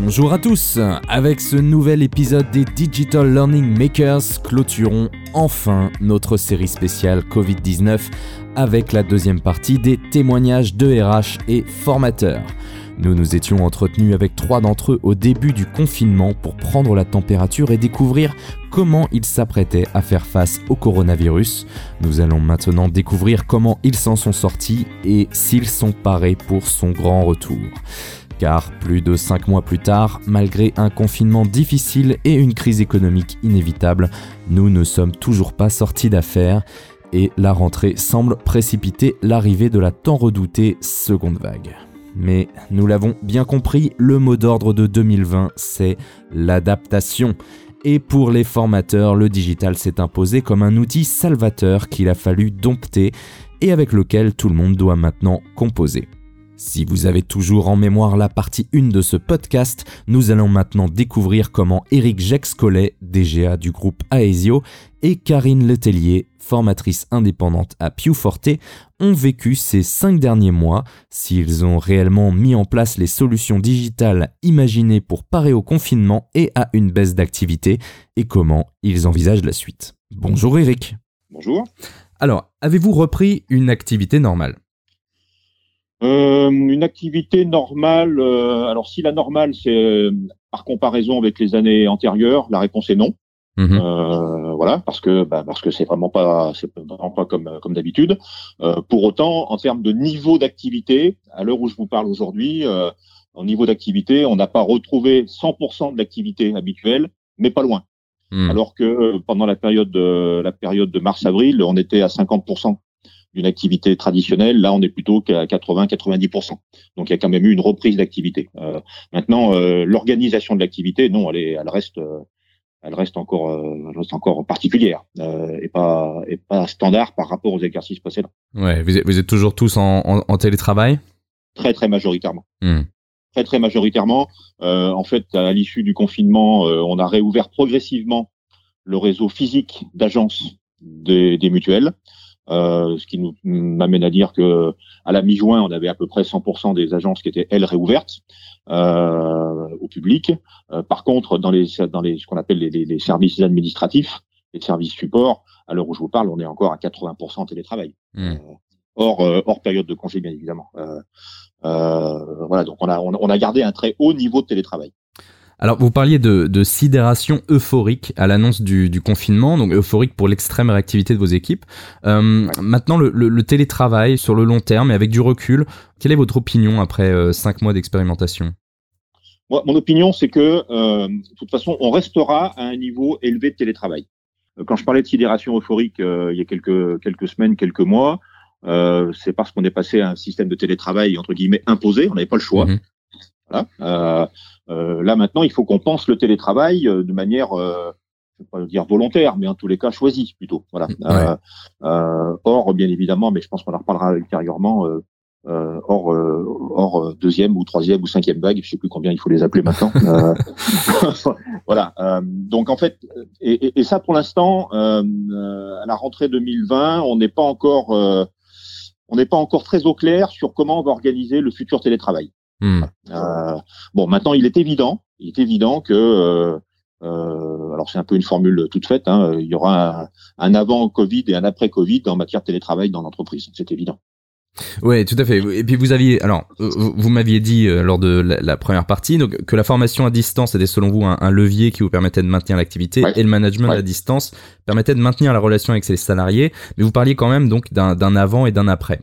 Bonjour à tous Avec ce nouvel épisode des Digital Learning Makers, clôturons enfin notre série spéciale Covid-19 avec la deuxième partie des témoignages de RH et formateurs. Nous nous étions entretenus avec trois d'entre eux au début du confinement pour prendre la température et découvrir comment ils s'apprêtaient à faire face au coronavirus. Nous allons maintenant découvrir comment ils s'en sont sortis et s'ils sont parés pour son grand retour. Car plus de 5 mois plus tard, malgré un confinement difficile et une crise économique inévitable, nous ne sommes toujours pas sortis d'affaires et la rentrée semble précipiter l'arrivée de la tant redoutée seconde vague. Mais nous l'avons bien compris, le mot d'ordre de 2020, c'est l'adaptation. Et pour les formateurs, le digital s'est imposé comme un outil salvateur qu'il a fallu dompter et avec lequel tout le monde doit maintenant composer. Si vous avez toujours en mémoire la partie 1 de ce podcast, nous allons maintenant découvrir comment Eric Jex-Collet, DGA du groupe Aesio, et Karine Letellier, formatrice indépendante à Piuforte, ont vécu ces 5 derniers mois, s'ils ont réellement mis en place les solutions digitales imaginées pour parer au confinement et à une baisse d'activité, et comment ils envisagent la suite. Bonjour Eric. Bonjour. Alors, avez-vous repris une activité normale? Euh, une activité normale, euh, alors si la normale c'est euh, par comparaison avec les années antérieures, la réponse est non. Mhm. Euh, voilà, parce que bah, parce que c'est vraiment pas c'est vraiment pas comme comme d'habitude. pour autant, en termes de niveau d'activité, à l'heure où je vous parle aujourd'hui, au niveau d'activité, on n'a pas retrouvé 100% de l'activité habituelle, mais pas loin. Mhm. Alors que pendant la période de la période de mars-avril, on était à 50% d'une activité traditionnelle. Là, on est plutôt qu'à 80-90%. Donc, il y a quand même eu une reprise d'activité. Euh, maintenant, euh, l'organisation de l'activité, non, elle, est, elle reste, euh, elle reste encore, elle reste encore particulière et pas et pas standard par rapport aux exercices précédents. Ouais, vous êtes, vous êtes toujours tous en, en, télétravail? Très très majoritairement. Hmm. Très très majoritairement. en fait, à l'issue du confinement, on a réouvert progressivement le réseau physique d'agences des, des mutuelles. Euh, ce qui nous m'amène à dire que à la mi-juin, on avait à peu près 100% des agences qui étaient elles réouvertes euh, au public. Euh, par contre, dans les dans les ce qu'on appelle les, les, services administratifs, les services support, à l'heure où je vous parle, on est encore à 80% télétravail. Mmh. hors hors période de congé, bien évidemment. voilà, donc on a on a gardé un très haut niveau de télétravail. Alors, vous parliez de, sidération euphorique à l'annonce du, confinement, donc euphorique pour l'extrême réactivité de vos équipes. Euh, maintenant, le, télétravail sur le long terme et avec du recul, quelle est votre opinion après euh, cinq mois d'expérimentation? Mon opinion, c'est que, euh, de toute façon, on restera à un niveau élevé de télétravail. Quand je parlais de sidération euphorique il y a quelques, quelques semaines, quelques mois, c'est parce qu'on est passé à un système de télétravail entre guillemets imposé, on n'avait pas le choix. Mmh voilà. Euh, là maintenant, il faut qu'on pense le télétravail euh, de manière, euh, je vais pas dire volontaire, mais en tous les cas choisie plutôt. Voilà. or, bien évidemment, mais je pense qu'on en reparlera ultérieurement. Euh, hors, hors deuxième ou troisième ou cinquième vague, je sais plus combien il faut les appeler maintenant. voilà. donc en fait, et, et ça pour l'instant, à la rentrée 2020, on n'est pas encore, on n'est pas encore très au clair sur comment on va organiser le futur télétravail. Hmm. Euh, bon, maintenant, il est évident, il est évident que, euh, euh, alors c'est un peu une formule toute faite, hein, il y aura un, avant Covid et un après Covid en matière de télétravail dans l'entreprise, c'est évident. Oui, tout à fait. Et puis vous aviez, alors, vous m'aviez dit lors de la, première partie donc, que la formation à distance était selon vous un, levier qui vous permettait de maintenir l'activité et le management à distance permettait de maintenir la relation avec ses salariés. Mais vous parliez quand même donc d'un avant et d'un après.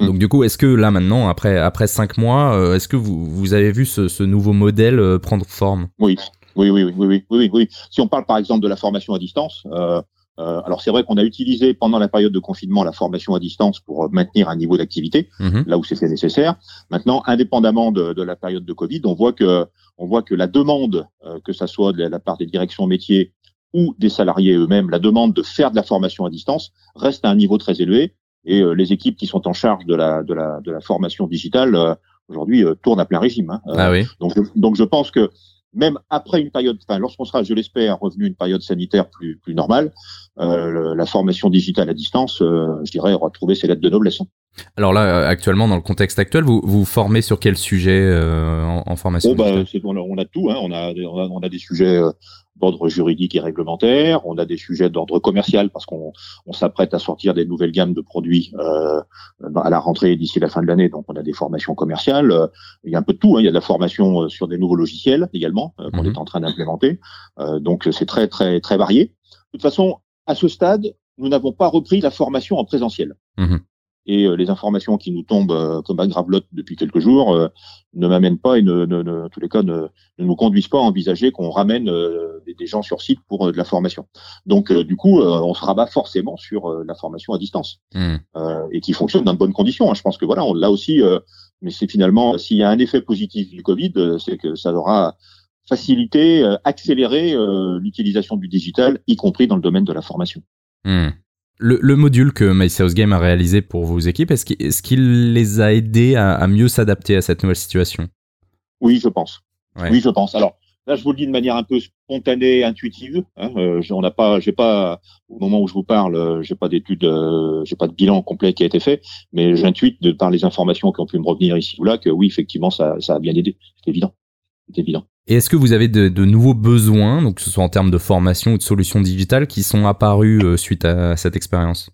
Mm. Donc du coup, est-ce que là maintenant, après après cinq mois, euh, est-ce que vous, vous avez vu ce, ce nouveau modèle euh, prendre forme? Oui. oui. Oui, oui, oui, oui, oui, Si on parle par exemple de la formation à distance, euh, alors c'est vrai qu'on a utilisé pendant la période de confinement la formation à distance pour maintenir un niveau d'activité mm-hmm. là où c'était nécessaire. Maintenant, indépendamment de, de, la période de Covid, on voit que on voit que la demande, que ça soit de la part des directions métiers ou des salariés eux-mêmes, la demande de faire de la formation à distance reste à un niveau très élevé et euh, les équipes qui sont en charge de la, de la, de la formation digitale, euh, aujourd'hui, euh, tournent à plein régime. Hein. Ah oui. donc, donc, je pense que même après une période, enfin, lorsqu'on sera, je l'espère, revenu une période sanitaire plus, plus normale, euh, la formation digitale à distance, euh, je dirais, aura trouvé ses lettres de noblesse. Hein. Alors là, actuellement, dans le contexte actuel, vous vous formez sur quel sujet euh, en, formation oh, bah, on, a, on, a, tout, hein. on, a, on, a, des sujets d'ordre juridique et réglementaire, on a des sujets d'ordre commercial parce qu'on on, s'apprête à sortir des nouvelles gammes de produits euh, à la rentrée d'ici la fin de l'année, donc on a des formations commerciales, il y a un peu de tout, hein. il y a de la formation sur des nouveaux logiciels également qu'on mhm. est en train d'implémenter, donc c'est très très très varié. De toute façon, à ce stade, nous n'avons pas repris la formation en présentiel. Mhm. Et euh, les informations qui nous tombent euh, comme un gravelotte depuis quelques jours euh, ne m'amènent pas et ne, ne, en tous les cas ne, ne nous conduisent pas à envisager qu'on ramène des, gens sur site pour de la formation. Donc du coup, on se rabat forcément sur la formation à distance mhm. et qui fonctionne dans de bonnes conditions. Hein. Je pense que voilà, on l'a aussi, mais c'est finalement s'il y a un effet positif du Covid, c'est que ça aura faciliter, accélérer euh, l'utilisation du digital, y compris dans le domaine de la formation. Hmm. Le, module que MySales Game a réalisé pour vos équipes, est-ce qu'il les a aidés à, mieux s'adapter à cette nouvelle situation? Oui, je pense. Oui, je pense. Alors là, je vous le dis de manière un peu spontanée, intuitive. Hein, euh, on n'a pas, j'ai pas, au moment où je vous parle, j'ai pas d'études, j'ai pas de bilan complet qui a été fait, mais j'intuite de par les informations qui ont pu me revenir ici ou là que oui, effectivement, ça, ça a bien aidé. C'est évident. C'est évident. Et est-ce que vous avez de, nouveaux besoins, donc que ce soit en termes de formation ou de solutions digitales, qui sont apparus euh, suite à cette expérience?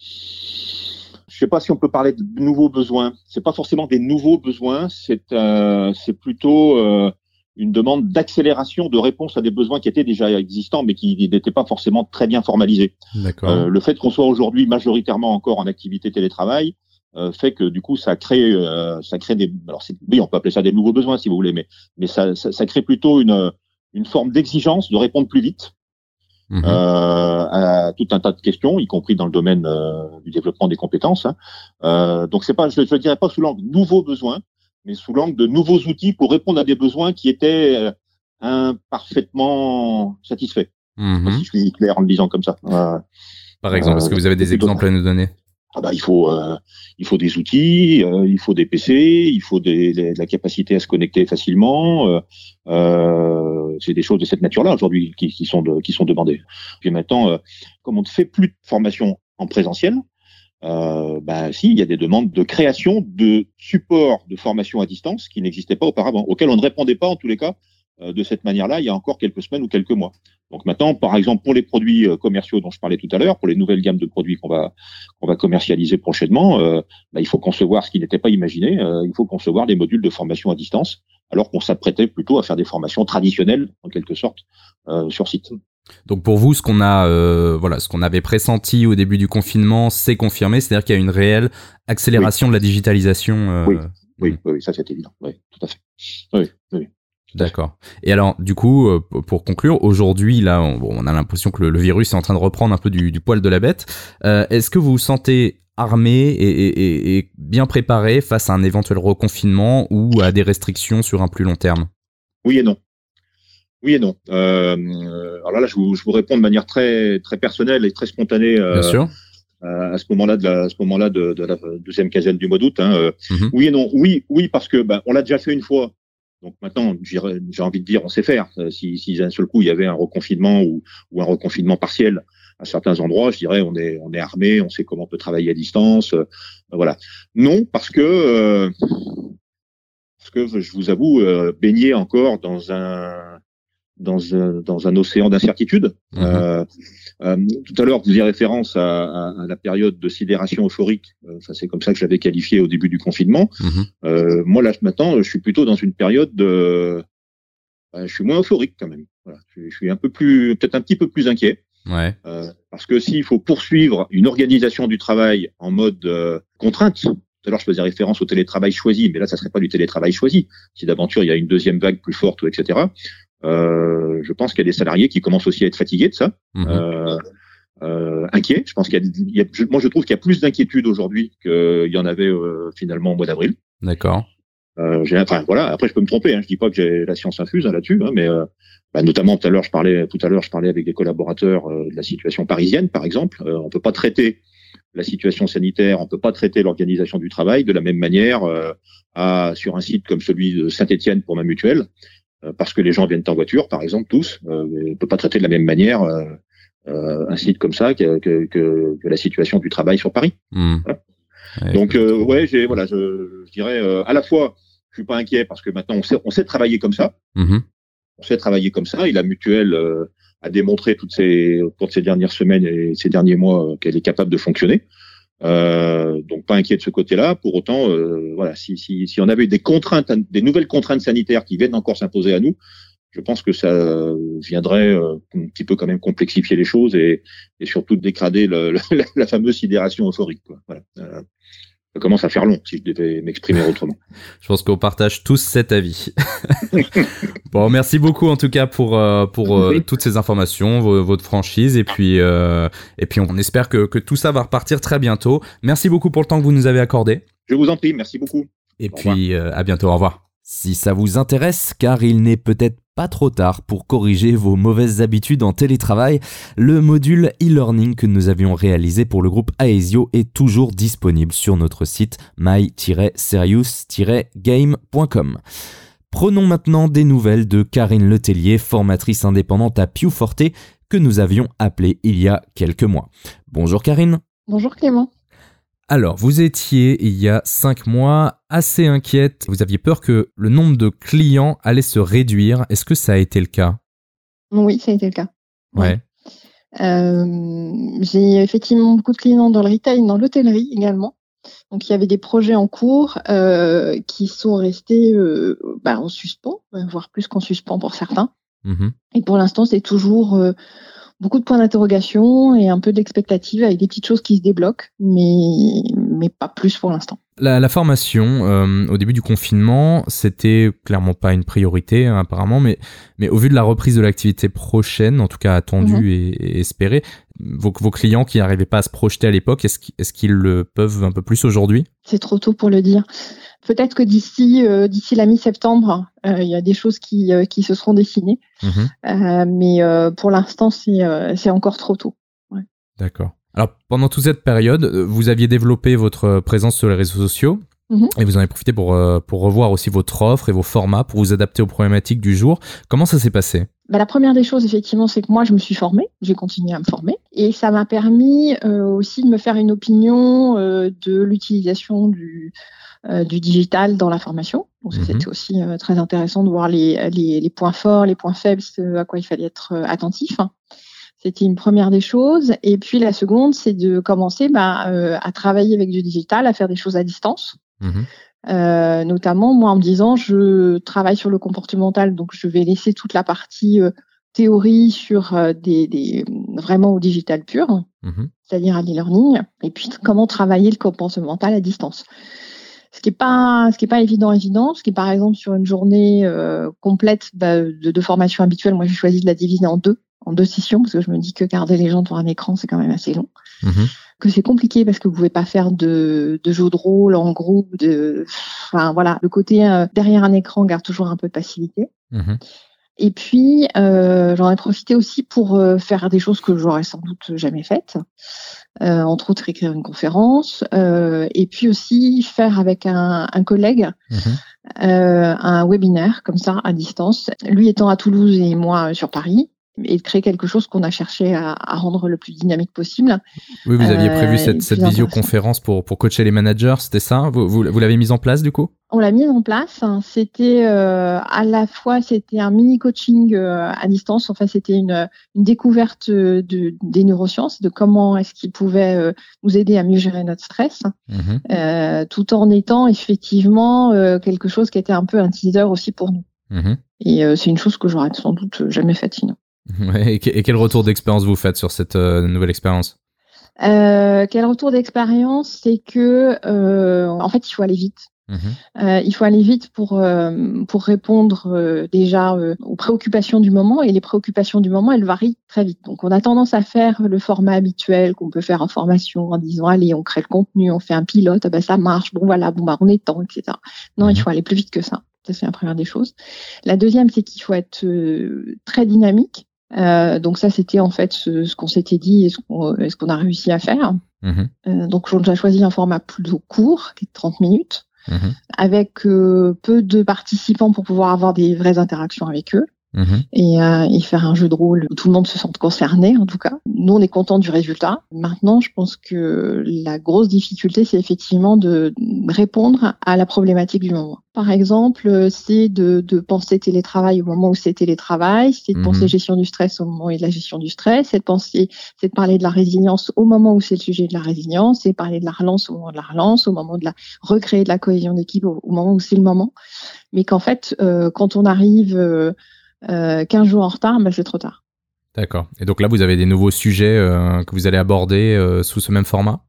Je ne sais pas si on peut parler de nouveaux besoins. C'est pas forcément des nouveaux besoins, c'est euh, plutôt euh, une demande d'accélération de réponse à des besoins qui étaient déjà existants, mais qui n'étaient pas forcément très bien formalisés. le fait qu'on soit aujourd'hui majoritairement encore en activité télétravail, euh, fait que du coup ça crée euh, ça crée des alors oui on peut appeler ça des nouveaux besoins si vous voulez mais mais ça, ça, ça crée plutôt une une forme d'exigence de répondre plus vite mmh euh, à tout un tas de questions y compris dans le domaine euh, du développement des compétences hein. euh, donc c'est pas je ne dirais pas sous l'angle nouveaux besoins mais sous l'angle de nouveaux outils pour répondre à des besoins qui étaient imparfaitement satisfaits. Mmh si je suis clair en le disant comme ça. Par exemple est-ce que vous avez des exemples à nous donner? Ah bah, il faut euh, il faut des outils, euh, il faut des PC, il faut de la capacité à se connecter facilement. Euh, c'est des choses de cette nature-là aujourd'hui qui, sont qui sont demandées. Puis maintenant, comme on ne fait plus de formation en présentiel, euh, bah, si, il y a des demandes de création de supports de formation à distance qui n'existaient pas auparavant, auxquels on ne répondait pas en tous les cas de cette manière-là il y a encore quelques semaines ou quelques mois. Donc maintenant, par exemple, pour les produits euh, commerciaux dont je parlais tout à l'heure, pour les nouvelles gammes de produits qu'on va qu'on va commercialiser prochainement, euh, bah, il faut concevoir ce qui n'était pas imaginé. Euh, il faut concevoir des modules de formation à distance, alors qu'on s'apprêtait plutôt à faire des formations traditionnelles, en quelque sorte, sur site. Donc pour vous, ce qu'on a, voilà, ce qu'on avait pressenti au début du confinement, c'est confirmé, c'est-à-dire qu'il y a une réelle accélération de la digitalisation. Oui. Oui, oui, ça c'est évident. Oui, tout à fait. Oui, oui. D'accord. Et alors, du coup, euh, pour conclure, aujourd'hui, là, on, a l'impression que le, virus est en train de reprendre un peu du, poil de la bête. Euh, est-ce que vous vous sentez armé et, bien préparé face à un éventuel reconfinement ou à des restrictions sur un plus long terme? Oui et non. Oui et non. Euh, alors là, je vous, réponds de manière très très personnelle et très spontanée. Bien sûr. à ce moment-là de la, ce moment-là de, la deuxième quinzaine du mois d'août. Hein, mhm. Oui et non. Oui, oui parce que ben, on l'a déjà fait une fois donc maintenant, j'ai envie de dire, on sait faire. Euh, si, si d'un seul coup il y avait un reconfinement ou, ou, un reconfinement partiel à certains endroits, je dirais on est on est armé, on sait comment on peut travailler à distance, euh, voilà. Non, parce que euh, parce que je vous avoue baigner encore dans un dans un, dans un océan d'incertitude. Mhm. Euh, euh, tout à l'heure, vous y référence à, à, la période de sidération euphorique. Euh, enfin, c'est comme ça que j'avais qualifié au début du confinement. Mhm. Euh, moi, là, maintenant, je suis plutôt dans une période de... je suis moins euphorique quand même. Voilà. Je, suis un peu plus, peut-être un petit peu plus inquiet. Ouais. parce que s'il faut poursuivre une organisation du travail en mode contrainte, tout à l'heure, je faisais référence au télétravail choisi, mais là, ça serait pas du télétravail choisi. Si d'aventure il y a une deuxième vague plus forte, etc. Euh, je pense qu'il y a des salariés qui commencent aussi à être fatigués de ça, mhm. euh, euh, inquiets. Je pense qu'il y, a, moi je trouve qu'il y a plus d'inquiétude aujourd'hui qu'il y en avait euh, finalement au mois d'avril. D'accord. Euh, enfin voilà. Après, je peux me tromper. Hein, je dis pas que j'ai la science infuse hein, là-dessus, hein, mais bah, notamment tout à l'heure, je parlais tout à l'heure, je parlais avec des collaborateurs de la situation parisienne, par exemple. on peut pas traiter la situation sanitaire, on peut pas traiter l'organisation du travail de la même manière à, sur un site comme celui de Saint-Étienne pour ma mutuelle parce que les gens viennent en voiture, par exemple, tous. on ne peut pas traiter de la même manière un site comme ça que, que, que, la situation du travail sur Paris. Mmh. Donc, ouais, j'ai, voilà, je, je dirais à la fois, je suis pas inquiet parce que maintenant on sait, on sait travailler comme ça. Mmh. On sait travailler comme ça. Et la mutuelle a démontré toutes ces, pour ces dernières semaines et ces derniers mois qu'elle est capable de fonctionner. Euh, donc pas inquiet de ce côté-là. Pour autant, euh, voilà, si, si, si on avait des contraintes, des nouvelles contraintes sanitaires qui viennent encore s'imposer à nous, je pense que ça viendrait euh, un petit peu quand même complexifier les choses et, et surtout dégrader le, la, la, fameuse sidération euphorique. Quoi. Voilà. Ça commence à faire long si je devais m'exprimer autrement. je pense qu'on partage tous cet avis. bon, merci beaucoup en tout cas pour euh, pour euh, toutes ces informations, votre franchise et puis euh, et puis on espère que, que tout ça va repartir très bientôt. Merci beaucoup pour le temps que vous nous avez accordé. Je vous en prie, merci beaucoup. Et puis à bientôt, au revoir. Si ça vous intéresse, car il n'est peut-être pas trop tard pour corriger vos mauvaises habitudes en télétravail, le module e-learning que nous avions réalisé pour le groupe Aesio est toujours disponible sur notre site my-serious-game.com. Prenons maintenant des nouvelles de Karine Letellier, formatrice indépendante à Piuforte, que nous avions appelée il y a quelques mois. Bonjour Karine. Bonjour Clément. Alors, vous étiez il y a cinq mois assez inquiète. Vous aviez peur que le nombre de clients allait se réduire. Est-ce que ça a été le cas? Oui, ça a été le cas. Ouais. Euh, j'ai effectivement beaucoup de clients dans le retail, dans l'hôtellerie également. Donc il y avait des projets en cours euh, qui sont restés euh, bah, en suspens, voire plus qu'en suspens pour certains. Mmh Et pour l'instant, c'est toujours beaucoup de points d'interrogation et un peu d'expectative avec des petites choses qui se débloquent, mais, mais pas plus pour l'instant. La, formation, euh, au début du confinement, c'était clairement pas une priorité hein, apparemment, mais, mais au vu de la reprise de l'activité prochaine, en tout cas attendue mhm. et, espérée, vos, vos, clients qui n'arrivaient pas à se projeter à l'époque, est-ce qu'ils le peuvent un peu plus aujourd'hui? C'est trop tôt pour le dire. Peut-être que d'ici euh, d'ici la mi-septembre, euh, il y a des choses qui, qui se seront dessinées, mhm. mais pour l'instant, c'est encore trop tôt. Ouais. D'accord. Alors pendant toute cette période, vous aviez développé votre présence sur les réseaux sociaux. Mhm. Et vous en avez profité pour, pour revoir aussi votre offre et vos formats pour vous adapter aux problématiques du jour. Comment ça s'est passé? Bah, La première des choses, effectivement, c'est que moi, je me suis formée, j'ai continué à me former, et ça m'a permis aussi de me faire une opinion de l'utilisation du, euh, du digital dans la formation. Donc mhm. c'était aussi euh, très intéressant de voir les, les, les, points forts, les points faibles, à quoi il fallait être euh, attentif. C'était une première des choses. Et puis la seconde, c'est de commencer bah, à travailler avec du digital, à faire des choses à distance. Mhm. Euh, notamment moi en me disant je travaille sur le comportemental donc je vais laisser toute la partie euh, théorie sur des, des, vraiment au digital pur mhm. c'est-à-dire à l'e-learning et puis comment travailler le comportemental à distance ce qui est pas ce qui est pas évident évident ce qui est par exemple sur une journée complète bah, de, de, formation habituelle moi j'ai choisi de la diviser en deux en deux sessions parce que je me dis que garder les gens devant un écran c'est quand même assez long mhm. que c'est compliqué parce que vous pouvez pas faire de, de jeux de rôle en groupe de enfin voilà le côté euh, derrière un écran garde toujours un peu de facilité mhm. Et puis, euh, j'en ai profité aussi pour euh, faire des choses que j'aurais sans doute jamais faites, euh, entre autres écrire une conférence, euh, et puis aussi faire avec un, un collègue mhm. euh, un webinaire comme ça à distance, lui étant à Toulouse et moi sur Paris et de créer quelque chose qu'on a cherché à, à, rendre le plus dynamique possible. Oui, vous aviez prévu cette, cette visioconférence pour, pour coacher les managers, c'était ça? Vous, vous, vous l'avez mise en place du coup? On l'a mise en place. C'était euh, à la fois c'était un mini coaching euh, à distance. Enfin, c'était une, une, découverte de, des neurosciences, de comment est-ce qu'ils pouvaient euh, nous aider à mieux gérer notre stress, mmh tout en étant effectivement quelque chose qui était un peu un teaser aussi pour nous. Mmh et c'est une chose que j'aurais sans doute jamais faite sinon. et quel retour d'expérience vous faites sur cette nouvelle expérience? Quel retour d'expérience, c'est que en fait il faut aller vite. Mhm. Euh, il faut aller vite pour euh, pour répondre euh, déjà euh, aux préoccupations du moment et les préoccupations du moment elles varient très vite. Donc on a tendance à faire le format habituel qu'on peut faire en formation en disant allez on crée le contenu, on fait un pilote, ah ben ça marche, bon voilà, bon bah on est temps, etc. Non, il mhm. faut aller plus vite que ça. Ça c'est la première des choses. La deuxième c'est qu'il faut être très dynamique. Donc ça c'était en fait ce, qu'on s'était dit et ce qu'on a réussi à faire. Mhm. donc on a choisi un format plutôt court qui est de 30 minutes. mhm. avec peu de participants pour pouvoir avoir des vraies interactions avec eux. Mhm. et, euh, et, faire un jeu de rôle où tout le monde se sente concerné en tout cas. Nous on est content du résultat. Maintenant je pense que la grosse difficulté c'est effectivement de répondre à la problématique du moment. Par exemple c'est de, de, penser télétravail au moment où c'est télétravail, c'est de penser mhm. gestion du stress au moment où il y a la gestion du stress, c'est de penser, c'est de parler de la résilience au moment où c'est le sujet de la résilience, c'est parler de la relance au moment de la relance, au moment de la recréer de la cohésion d'équipe au, moment où c'est le moment. Mais qu'en fait euh, quand on arrive euh, 15 euh, jours en retard, bah, c'est trop tard. D'accord. Et donc là, vous avez des nouveaux sujets euh, que vous allez aborder euh, sous ce même format?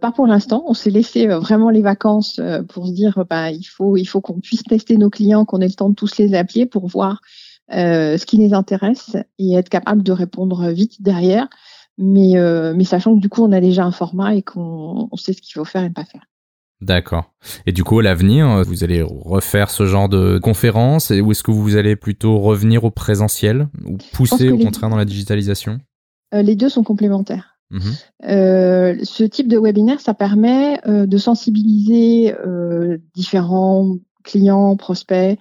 Pas pour l'instant. On s'est laissé vraiment les vacances pour se dire bah il faut il faut qu'on puisse tester nos clients, qu'on ait le temps de tous les appeler pour voir ce qui les intéresse et être capable de répondre vite derrière. Mais mais sachant que du coup on a déjà un format et qu'on sait ce qu'il faut faire et ne pas faire. D'accord. Et du coup, à l'avenir, vous allez refaire ce genre de conférences ou est-ce que vous allez plutôt revenir au présentiel ou pousser au contraire dans la digitalisation? Euh, Les deux sont complémentaires. Mhm. Euh, ce type de webinaire, ça permet euh, de sensibiliser différents clients, prospects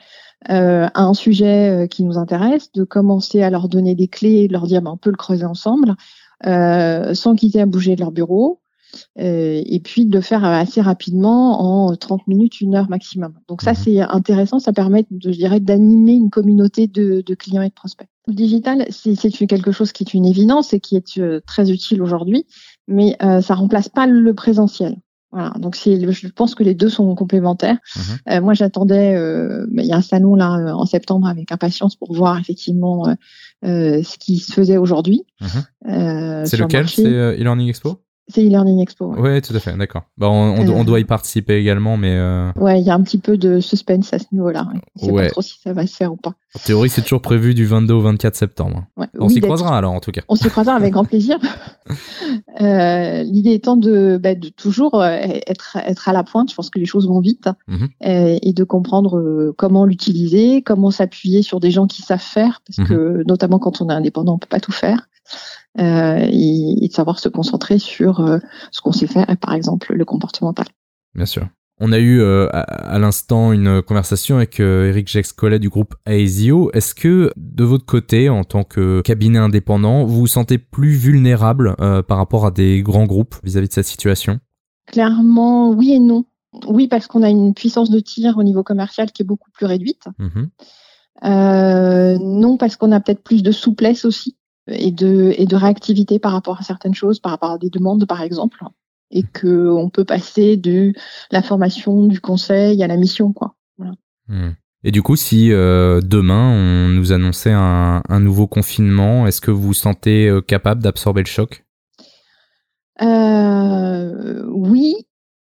à un sujet qui nous intéresse, de commencer à leur donner des clés de leur dire ben, on peut le creuser ensemble, sans quitter à bouger de leur bureau. Euh, et puis de le faire assez rapidement en 30 minutes, une heure maximum. Donc ça, mhm. c'est intéressant, ça permet, je dirais, d'animer une communauté de, clients et de prospects. Le digital, c'est quelque chose qui est une évidence et qui est euh, très utile aujourd'hui, mais euh, ça remplace pas le présentiel. Voilà, donc je pense que les deux sont complémentaires. Mhm. moi, j'attendais, il y a un salon là en septembre avec impatience pour voir effectivement ce qui se faisait aujourd'hui. Mhm. c'est lequel? C'est e-learning expo? C'est e-learning expo. Oui, tout à fait, d'accord. Bah, on, doit y participer également, mais. Euh... Ouais, il y a un petit peu de suspense à ce niveau-là. Je sais pas trop si ça va se faire ou pas. En théorie, c'est toujours prévu du 22 au 24 septembre. on s'y croisera alors, en tout cas. On s'y croisera avec grand plaisir. euh, L'idée étant de, bah, de toujours euh, être, être à la pointe. Je pense que les choses vont vite mhm. euh, et de comprendre comment l'utiliser, comment s'appuyer sur des gens qui savent faire, parce mhm. que notamment quand on est indépendant, on peut pas tout faire. Euh, et, de savoir se concentrer sur euh, ce qu'on sait faire, par exemple le comportemental. Bien sûr. On a eu euh, à, l'instant une conversation avec Eric Jex-Collet du groupe AESIO. Est-ce que de votre côté, en tant que cabinet indépendant, vous vous sentez plus vulnérable par rapport à des grands groupes vis-à-vis de cette situation? Clairement, oui et non. Oui, parce qu'on a une puissance de tir au niveau commercial qui est beaucoup plus réduite. Mmh non, parce qu'on a peut-être plus de souplesse aussi et de, et de réactivité par rapport à certaines choses, par rapport à des demandes, par exemple, et que on peut passer de la formation, du conseil à la mission, quoi. Hmm. Et du coup, si euh, demain on nous annonçait un, un nouveau confinement, est-ce que vous vous sentez euh, capable d'absorber le choc? Euh, Oui,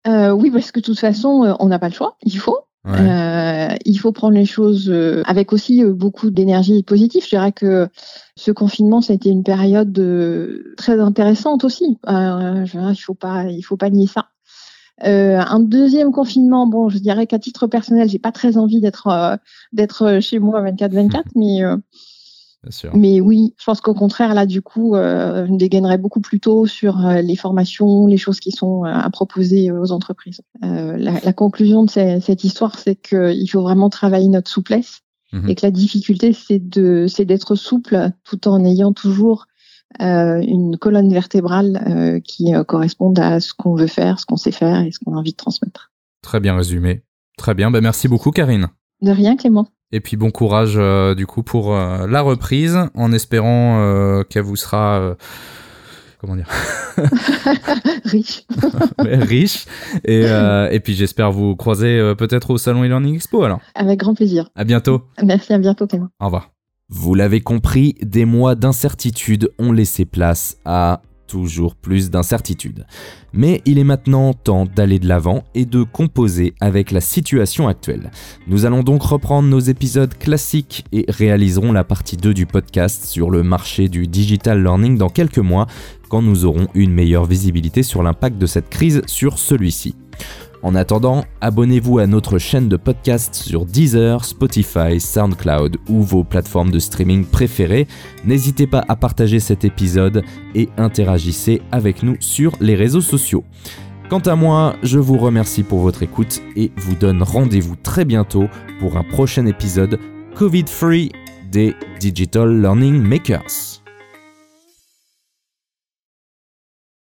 euh, oui, parce que de toute façon, on n'a pas le choix. Il faut. Euh, il faut prendre les choses euh, avec aussi euh, beaucoup d'énergie positive. Je dirais que ce confinement, ça a été une période très intéressante aussi. il faut pas, il faut pas nier ça. un deuxième confinement, bon, je dirais qu'à titre personnel, j'ai pas très envie d'être d'être chez moi 24/24, mais mais oui, je pense qu'au contraire, là, du coup, euh, je dégainerais beaucoup plus tôt sur euh, les formations, les choses qui sont euh, à proposer aux entreprises. Euh, la, la, conclusion de cette histoire, c'est qu'il faut vraiment travailler notre souplesse mhm. et que la difficulté, c'est de, c'est d'être souple tout en ayant toujours une colonne vertébrale qui corresponde à ce qu'on veut faire, ce qu'on sait faire et ce qu'on a envie de transmettre. Très bien résumé. Très bien. Ben, merci beaucoup, Karine. De rien, Clément. Et puis bon courage euh, du coup pour euh, la reprise, en espérant euh, qu'elle vous sera comment dire? Riche. Riche. Et, et puis j'espère vous croiser peut-être au salon e-learning expo alors. Avec grand plaisir. À bientôt. Merci à bientôt Clément. Au revoir. Vous l'avez compris des mois d'incertitude ont laissé place à toujours plus d'incertitudes. Mais il est maintenant temps d'aller de l'avant et de composer avec la situation actuelle. Nous allons donc reprendre nos épisodes classiques et réaliserons la partie 2 du podcast sur le marché du digital learning dans quelques mois quand nous aurons une meilleure visibilité sur l'impact de cette crise sur celui-ci. En attendant, abonnez-vous à notre chaîne de podcast sur Deezer, Spotify, SoundCloud ou vos plateformes de streaming préférées. N'hésitez pas à partager cet épisode et interagissez avec nous sur les réseaux sociaux. Quant à moi, je vous remercie pour votre écoute et vous donne rendez-vous très bientôt pour un prochain épisode Covid-free des Digital Learning Makers.